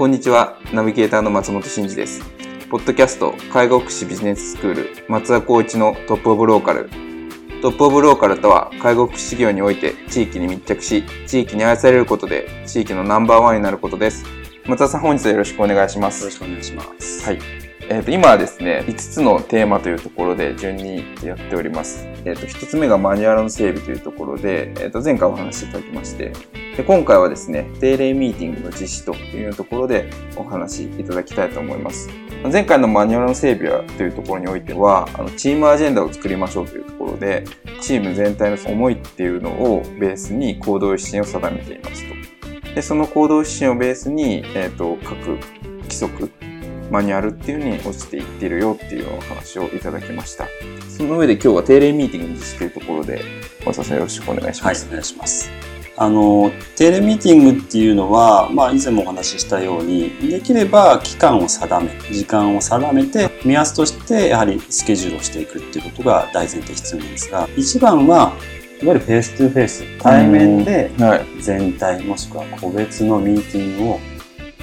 こんにちは。ナビゲーターの松本慎二です。ポッドキャスト、介護福祉ビジネススクール、松田光一のトップオブローカル。トップオブローカルとは、介護福祉業において地域に密着し、地域に愛されることで、地域のナンバーワンになることです。松田さん、本日はよろしくお願いします。よろしくお願いします。はい。えー、と今はですね、5つのテーマというところで順にやっております。えっ、ー、と、1つ目がマニュアルの整備というところで、えっ、ー、と、前回お話しいただきまして、で今回はですね、定例ミーティングの実施というところでお話しいただきたいと思います。前回のマニュアルの整備はというところにおいては、あのチームアジェンダを作りましょうというところで、チーム全体の思いっていうのをベースに行動指針を定めていますと。で、その行動指針をベースに、えっ、と、各規則マニュアルっていうのに落ちていっているよっていうお話をいただきました。その上で今日は定例ミーティングに実施というところで、小沢さんよろしくお願いします。はい、お願いします。あの、定例ミーティングっていうのは、まあ以前もお話ししたように、できれば期間を定め、時間を定めて、目安としてやはりスケジュールをしていくっていうことが大前提必要なんですが、一番はいわゆる face to face、対面で全体もしくは個別のミーティングを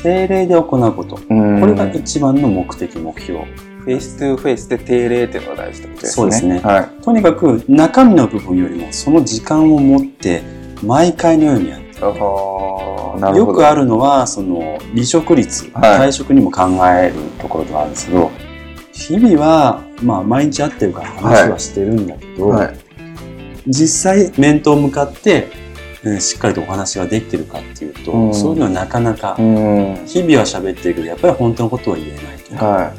定例で行うこと。これが一番の目的、目標。face to face で定例っていうのが大事ってことですね。そうですね。はい、とにかく中身の部分よりもその時間を持って毎回のようにやってよくあるのはその離職率、退職にも考えるところではあるんですけど、日々はまあ毎日会ってるから話はしてるんだけど、はいはい、実際面と向かってしっかりとお話ができてるかっていうと、うん、そういうのはなかなか、日々は喋ってるけどやっぱり本当のことは言えないと。か、は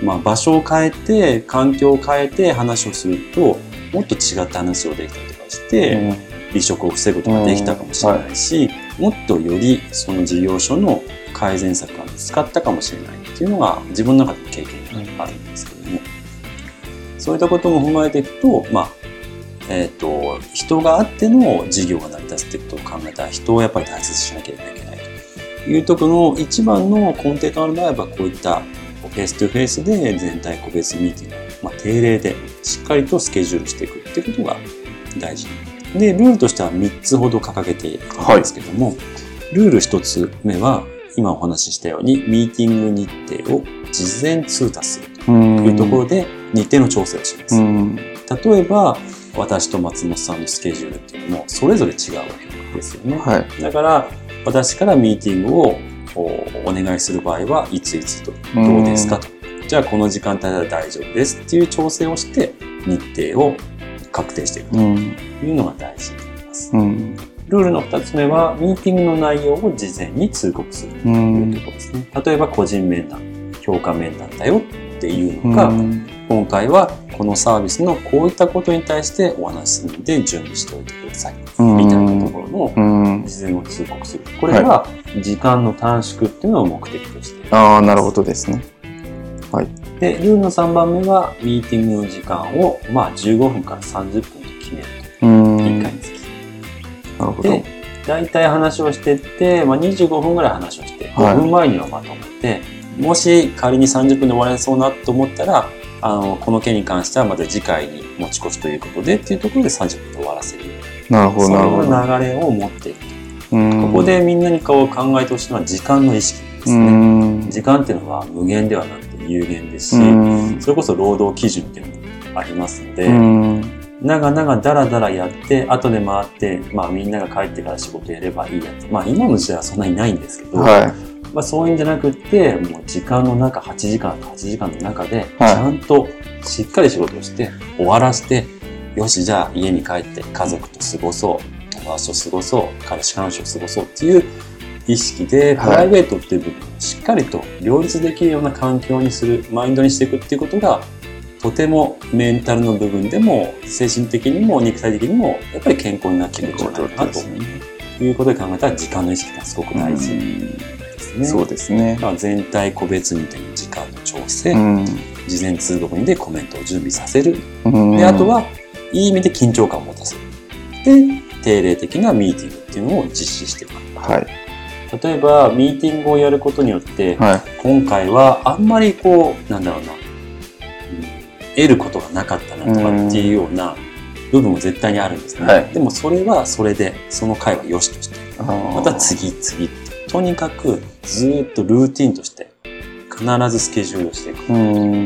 い、まあ、場所を変えて環境を変えて話をするともっと違った話をできたりとかして、離職を防ぐことができたかもしれないし、もっとよりその事業所の改善策が見つかったかもしれないっていうのが自分の中での経験があるんですけども、そういったことも踏まえていくと、まあえっ、ー、と、人があっての事業が成り立つってことを考えたら人をやっぱり大切にしなければいけないというところの一番の根底となるのはやっぱこういったフェイストゥフェイスで全体個別ミーティング、まあ、定例でしっかりとスケジュールしていくっていうことが大事。で、ルールとしては3つほど掲げているんですけども、はい、ルール1つ目は今お話ししたようにミーティング日程を事前通達するというところで日程の調整をします。例えば、私と松本さんのスケジュールっていうのもそれぞれ違うわけですよね。はい、だから私からミーティングをお願いする場合はいついつとどうですかと。じゃあこの時間帯なら大丈夫ですっていう調整をして日程を確定していくというのが大事になります。ルールの2つ目はミーティングの内容を事前に通告するというところですね。例えば個人面談、評価面談だよっていうのか、今回はこのサービスのこういったことに対してお話しするので準備しておいてください。みたいなところの事前を通告する。これが時間の短縮っていうのを目的としている。ああ、なるほどですね。はい。で、ルールの3番目は、ミーティングの時間を、まあ、15分から30分と決めると。1回につき。なるほど。で、大体話をしてって、まあ、25分ぐらい話をして、5分前にはまとめて、はい、もし仮に30分で終われそうなと思ったら、あのこの件に関してはまた次回に持ち越しということでっていうところで30分で終わらせる。なるほどなるほど。流れを持っているここでみんなにこう考えてほしいのは時間の意識ですね。時間っていうのは無限ではなくて有限ですしそれこそ労働基準っていうのもありますので長々だらだらやって後で回って、まあ、みんなが帰ってから仕事やればいいやって。まあ今の時代はそんなにないんですけど、はいまあ、そういうんじゃなくて、もう時間の中、8時間と8時間の中で、ちゃんとしっかり仕事をして、終わらせて、よし、じゃあ家に帰って家族と過ごそう、友達と過ごそう、彼氏彼女と過ごそうっていう意識で、プライベートっていう部分をしっかりと両立できるような環境にする、マインドにしていくっていうことが、とてもメンタルの部分でも、精神的にも肉体的にも、やっぱり健康になっていくんじゃないかなということで考えたら、時間の意識がすごく大事ですね。そうですね。全体個別にという時間の調整、事前通告にでコメントを準備させる。で、あとは、いい意味で緊張感を持たせる。で、定例的なミーティングっていうのを実施していく。はい。例えば、ミーティングをやることによって、はい、今回はあんまりこう、なんだろうな、得ることがなかったなとかっていうような部分も絶対にあるんですね。はい、でもそれはそれで、その回は良しとして、また次次とにかくずっとルーティンとして必ずスケジュールしてい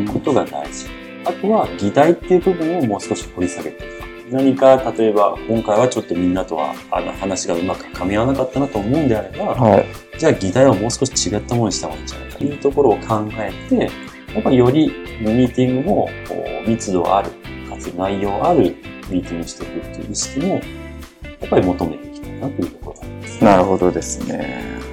くことが大事。あとは議題っていう部分をもう少し掘り下げていく。何か、例えば、今回はちょっとみんなとは、あの、話がうまく噛み合わなかったなと思うんであれば、はい、じゃあ議題をもう少し違ったものにした方がいいんじゃないかというところを考えて、やっぱりよりミーティングも密度ある、かつ内容あるミーティングしていくっていう意識も、やっぱり求めていきたいなというところなんです、ね、なるほどですね。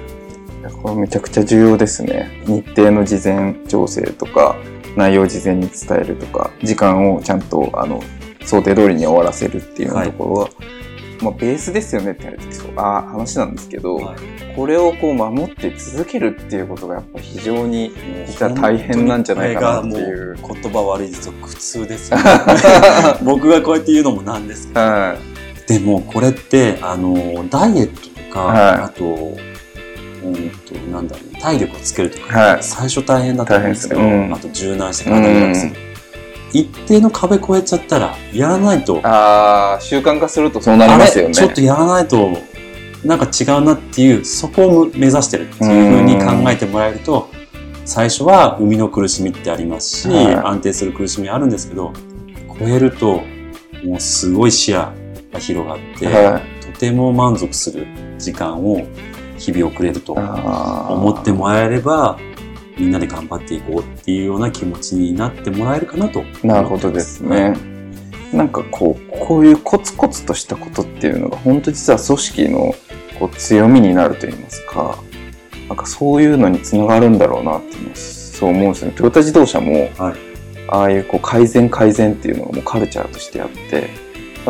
これめちゃくちゃ重要ですね。日程の事前調整とか、内容を事前に伝えるとか、時間をちゃんとあの想定通りに終わらせるっていうところは、はい、まあ、ベースですよねってあ話なんですけど、はい、これをこう守って続けるっていうことがやっぱ非常に実は大変なんじゃないかなっていう。言葉悪いですと苦痛ですよね。僕がこうやって言うのもなんですけど。はい、でもこれってあのダイエットとか、はい、あとうんとなんだろう体力をつけるとか、はい、最初大変だと思うんですけど、ねうん、あと柔軟して体を楽する。一定の壁越えちゃったら、やらないと。ああ、習慣化するとそうなりますよね。ちょっとやらないと、なんか違うなっていう、そこを目指してるっていうふうに考えてもらえると、最初は生みの苦しみってありますし、はい、安定する苦しみあるんですけど、超えると、もうすごい視野が広がって、はい、とても満足する時間を日々送れると思ってもらえれば、みんなで頑張っていこうっていうような気持ちになってもらえるかなとなるほどですね。なんかこう、こういうコツコツとしたことっていうのが本当実は組織のこう強みになると言いますか、なんかそういうのにつながるんだろうなってそう思うんですよね。トヨタ自動車も、はい、ああいうこう改善改善っていうのがもうカルチャーとしてあって、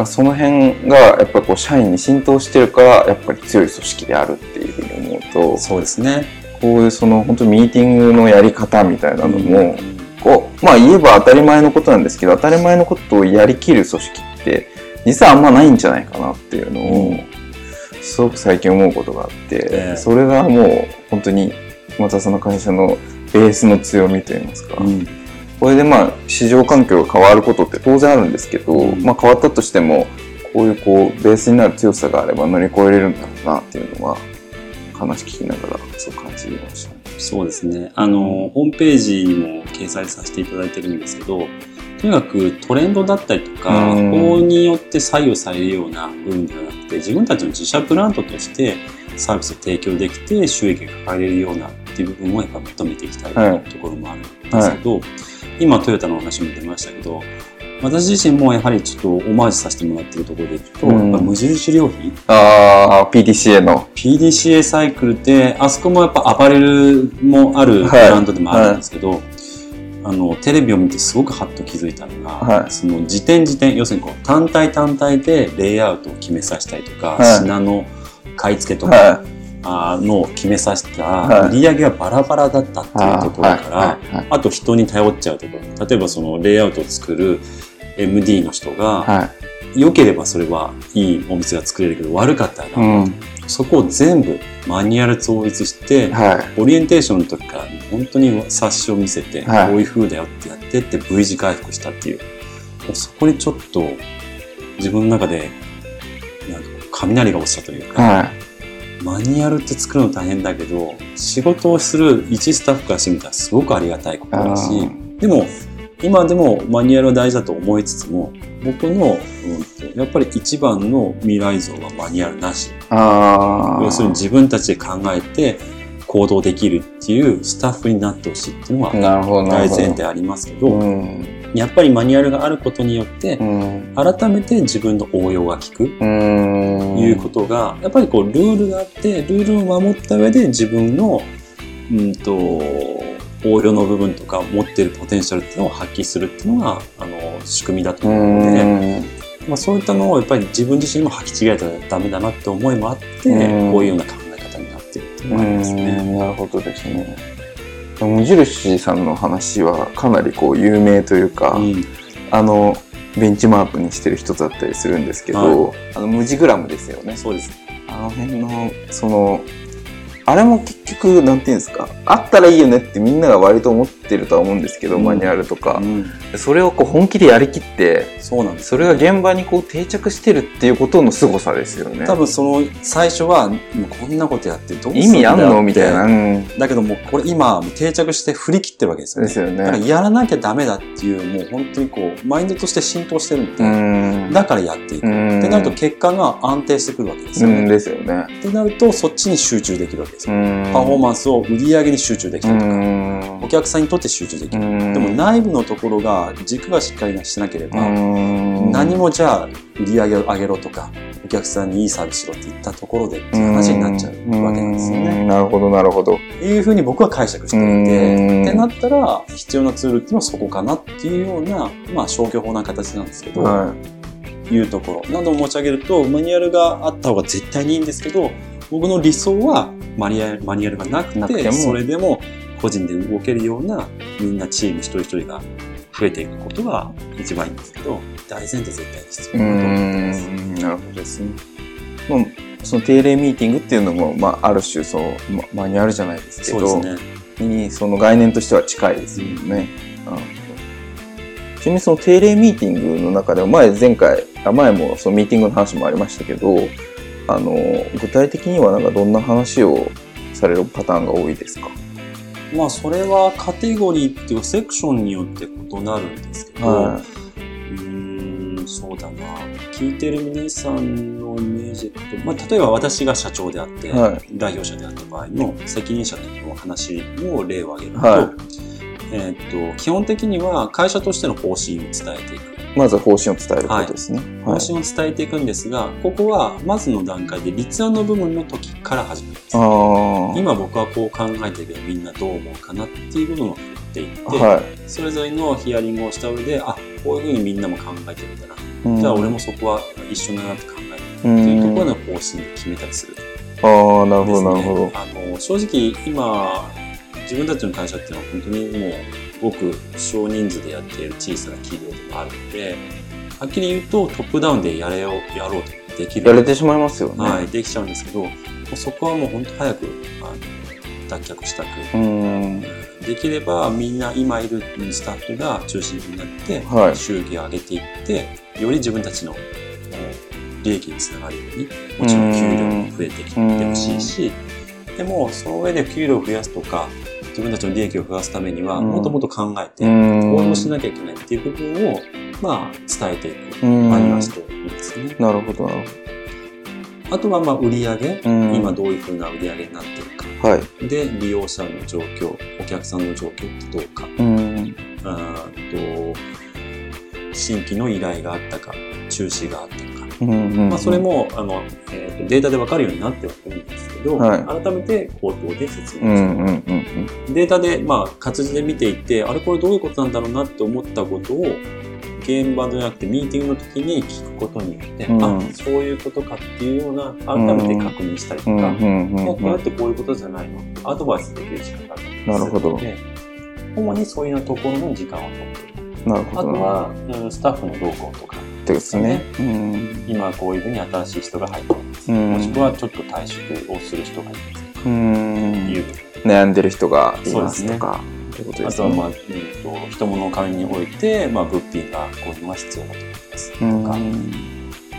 その辺がやっぱこう社員に浸透してるからやっぱり強い組織であるっていうふうに思うとそうですね。こういうその本当ミーティングのやり方みたいなのも、こうまあ言えば当たり前のことなんですけど当たり前のことをやりきる組織って実はあんまないんじゃないかなっていうのをすごく最近思うことがあって、それがもう本当にまたその会社のベースの強みといいますか、うん、これでまあ市場環境が変わることって当然あるんですけど、うん、まあ変わったとしてもこういうこうベースになる強さがあれば乗り越えれるんだろうなっていうのは話聞きながらそう感じました、ね、そうですね。あの、ホームページにも掲載させていただいてるんですけど、とにかくトレンドだったりとか、法によって左右されるような部分ではなくて、自分たちの自社ブランドとしてサービスを提供できて収益が抱えれるようなっていう部分をやっぱ求めていきたいところもあるんですけど、はい。はい、今トヨタの話も出ましたけど、私自身もやはりちょっとオマージュさせてもらってるところでいくと、うん、やっぱ無印良品。ああ PDCA の。PDCA サイクルってあそこもやっぱアパレルもあるブランドでもあるんですけど、はい。はい、あのテレビを見てすごくハッと気づいたのが、はい、その時点時点要するにこう単体単体でレイアウトを決めさせたりとか、品の買い付けとか、あのを決めさせた売り上げがバラバラだったっていうところから、あと人に頼っちゃうところ例えばそのレイアウトを作る MD の人が、はい、良ければそれはいいお店が作れるけど悪かったら、うん、そこを全部マニュアル統一して、はい、オリエンテーションの時から本当に冊子を見せて、はい、こういう風だよってやってって V 字回復したっていう。そこにちょっと自分の中でなんか雷が落ちたというか、はい、マニュアルって作るの大変だけど仕事をする一スタッフからしてみたらすごくありがたいことだしでも今でもマニュアルは大事だと思いつつも、僕の、うん、やっぱり一番の未来像はマニュアルなし。要するに自分たちで考えて、行動できるっていうスタッフになってほしいっていうのは大前提ありますけど、やっぱりマニュアルがあることによって、改めて自分の応用が効く。いうことが、やっぱりこうルールがあって、ルールを守った上で自分の、うんと、応用の部分とか持っているポテンシャルっていうのを発揮するっていうのが、あの、仕組みだと思うので、まあ、そういったのをやっぱり自分自身も履き違えたらダメだなって思いもあって、こういうような考え方になっていると思いますね。なるほどですね。無印さんの話はかなりこう有名というか、うん、あのベンチマークにしてる人だったりするんですけど、はい、あのムジグラムですよね。そうです。あの辺のそのあれも結局、なんていうんですか、あったらいいよねってみんなが割と思ってるとは思うんですけど、うん、マニュアルとか、うん、それをこう本気でやりきって、そうなんです。それが現場にこう定着してるっていうことの凄さですよね。多分その最初は、もうこんなことやってどうするんだ意味あんのみたいな、うん。だけどもうこれ今定着して振り切ってるわけですよね。ですよね。だからやらなきゃダメだっていう、もう本当にこう、マインドとして浸透してるんで、うん、だからやっていく。ってなると結果が安定してくるわけですよね。うん、ですよね。ってなるとそっちに集中できるわけですよ。パフォーマンスを売り上げに集中できたりとか、お客さんにとって集中できる。でも内部のところが軸がしっかりしなければ、何もじゃあ売り上げを上げろとか、お客さんにいいサービスしろって言ったところでっていう話になっちゃうわけなんですよね。なるほど、なるほど。いうふうに僕は解釈していて、ってなったら必要なツールっていうのはそこかなっていうような、まあ消去法な形なんですけど、はい、いうところ。何度も持ち上げると、マニュアルがあった方が絶対にいいんですけど、僕の理想はマニュアルマニュアルがなくてそれでも個人で動けるようなみんなチーム一人一人が増えていくことが一番いいんですけど大前提絶対に必要だと思います。なるほどですね。もうその定例ミーティングっていうのも、まあ、ある種そう、ま、マニュアルじゃないですけどね、にその概念としては近いですよね。うん、ちなみにその定例ミーティングの中でも前前回前もそのミーティングの話もありましたけどあの具体的にはなんかどんな話をされるパターンが多いですか？まあそれはカテゴリーっていうかセクションによって異なるんですけど、はい、うんそうだな。聞いてる皆さんのイメージと、まあ、例えば私が社長であって、はい、代表者であった場合の責任者の話の例を挙げると、はい、えー、っと基本的には会社としての方針を伝えていくまず方針を伝えることですね。はい、方針を伝えていくんですが、ここはまずの段階で立案の部分の時から始めます。今僕はこう考えてるみんなどう思うかなっていう部分を振っていって、はい、それぞれのヒアリングをした上で、あ、こういうふうにみんなも考えてるんだな。うん、じゃあ俺もそこは一緒だなって考えるっていうところの方針で決めたりする、ああ、なるほど、なるほど。あの、正直今、自分たちの会社っていうのは本当にもうごく少人数でやっている小さな企業でもあるので、はっきり言うとトップダウンでやれよやろうとできる。やれてしまいますよね。はい、できちゃうんですけど、もうそこはもう本当早くあの脱却したく。できればみんな今いるスタッフが中心になって収益を上げていって、より自分たちの利益につながるように、もちろん給料も増えてきてほしいし、でもその上で給料を増やすとか、自分たちの利益を増やすためには、もっともっと考えて、行動しなきゃいけないっていう部分を、まあ、伝えていく。マニュアルといいですね。なるほど、なるほど。あとは、まあ、売上、今どういうふうな売上になってるか。はい。で、利用者の状況、お客さんの状況ってどうか。うん。あと、新規の依頼があったか、中止があったか。まあ、それもあの、えーと、データで分かるようになってはくるんですけど、はい、改めて口頭で説明する。データで、まあ、活字で見ていて、あれこれどういうことなんだろうなって思ったことを、現場じゃなくてミーティングの時に聞くことによって、うん、あそういうことかっていうような改めて確認したりとか、もうこうやってこういうことじゃないの？アドバイスできる時間があるなるほど。主にそういうところの時間を取ってる。なるほどあとは、うん、スタッフの動向とかですね。うん、今こういうふうに新しい人が入ってます。うん、もしくはちょっと退職をする人がいますとか、うん、いう悩んでる人がいますとか。ね、あとは、まあ、えーと、と人物の金において、まあ、物品がこういうのが必要だと思います。とか、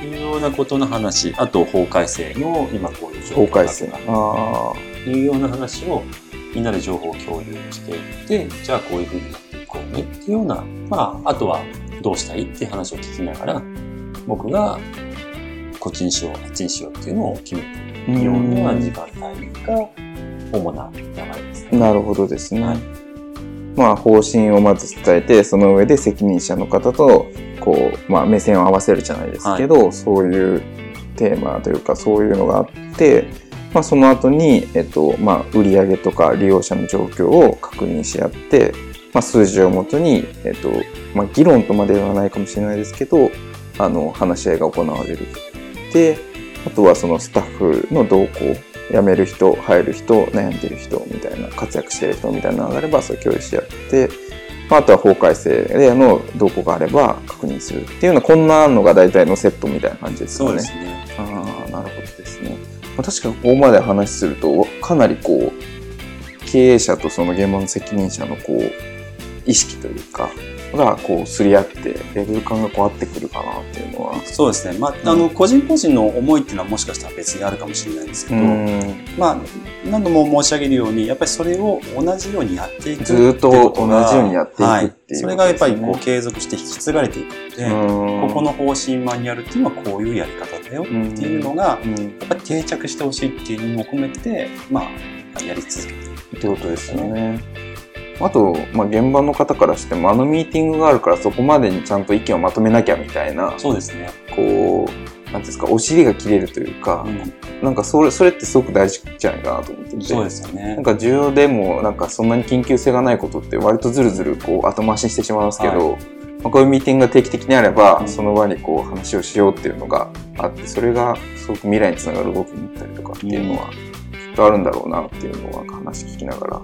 いうようなことの話、あと法改正の今こういう状況法改正。あいうような話をみんなで情報を共有していって、じゃあこういうふうになっていこうね。っていうような、まあ、あとはどうしたいっていう話を聞きながら、僕がこっちにしよう、あっちにしようっていうのを決めるような時間帯が、主な流れですね。なるほどですね。はい、まあ、方針をまず伝えて、その上で責任者の方と、こう、まあ、目線を合わせるじゃないですけど、はい、そういうテーマというか、そういうのがあって、まあ、その後に、えっと、まあ、売上とか利用者の状況を確認し合って、まあ、数字をもとに、えっと、まあ、議論とまでではないかもしれないですけど、あの、話し合いが行われる。で、あとはそのスタッフの動向、辞める人、入る人、悩んでる人みたいな、活躍してる人みたいなのがあれば、それ共有し合って、まあ、あとは法改正での動向があれば確認するっていうような、こんなのが大体のセットみたいな感じですかね。そうですね。ああ、なるほどですね。まあ、確かにここまで話すると、かなりこう、経営者とその現場の責任者のこう、意識というか、がこうすり合ってレベル感がこう合ってくるかなっていうのは。そうですね。まあ、あの個人個人の思いっていうのはもしかしたら別にあるかもしれないんですけど、まあ何度も申し上げるようにやっぱりそれを同じようにやっていくずっと同じようにやっていくっていう、それがやっぱりこう継続して引き継がれていくのでここの方針マニュアルっていうのはこういうやり方だよっていうのがやっぱり定着してほしいっていう意味も込めてまあやり続けていく。ってことですよね。あと、まあ、現場の方からしてもあのミーティングがあるからそこまでにちゃんと意見をまとめなきゃみたいなそうですね。こうなんですかお尻が切れるというか、うん、なんかそれそれってすごく大事じゃないかなと思ってて。そうですよね。なんか重要でもなんかそんなに緊急性がないことって割とずるずるこう後回しにしてしまいますけど、はい、まあ、こういうミーティングが定期的にあれば、うん、その場にこう話をしようっていうのがあってそれがすごく未来につながる動きになったりとかっていうのは、きっとあるんだろうなっていうのは話聞きながら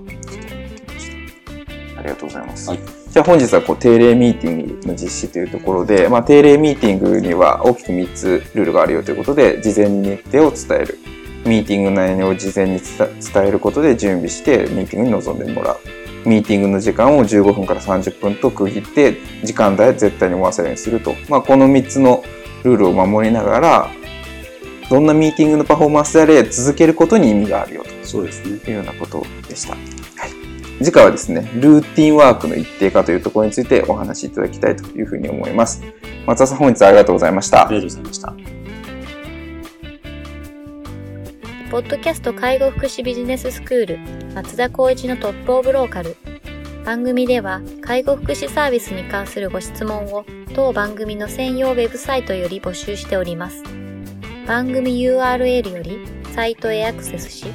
ありがとうございます。はい、じゃあ本日はこう定例ミーティングの実施というところで、まあ、定例ミーティングには大きく3つルールがあるよということで、事前に日程を伝える。ミーティング内容を事前に伝えることで準備してミーティングに臨んでもらう。ミーティングの時間を15分から30分と区切って、時間帯絶対に終わせるようにすると。まあ、この3つのルールを守りながら、どんなミーティングのパフォーマンスであれ続けることに意味があるよと。そうですね。いうようなことでした。次回はですね、ルーティンワークの一定化というところについてお話しいただきたいというふうに思います。松田さん、本日はありがとうございました。ありがとうございました。ポッドキャスト介護福祉ビジネススクール松田光一のトップオブローカル。番組では介護福祉サービスに関するご質問を当番組の専用ウェブサイトより募集しております。番組 URL よりサイトへアクセスし、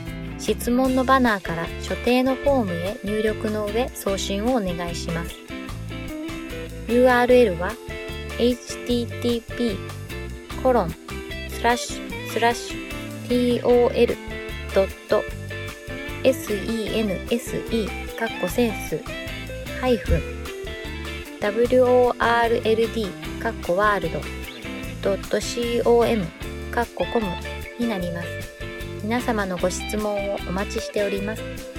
質問のバナーから所定のフォームへ入力の上送信をお願いします。URL は http コロンスラッシュスラッシュ tol.sense カッコセンスハイフン world カッコワールド .com カッココムになります。皆様のご質問をお待ちしております。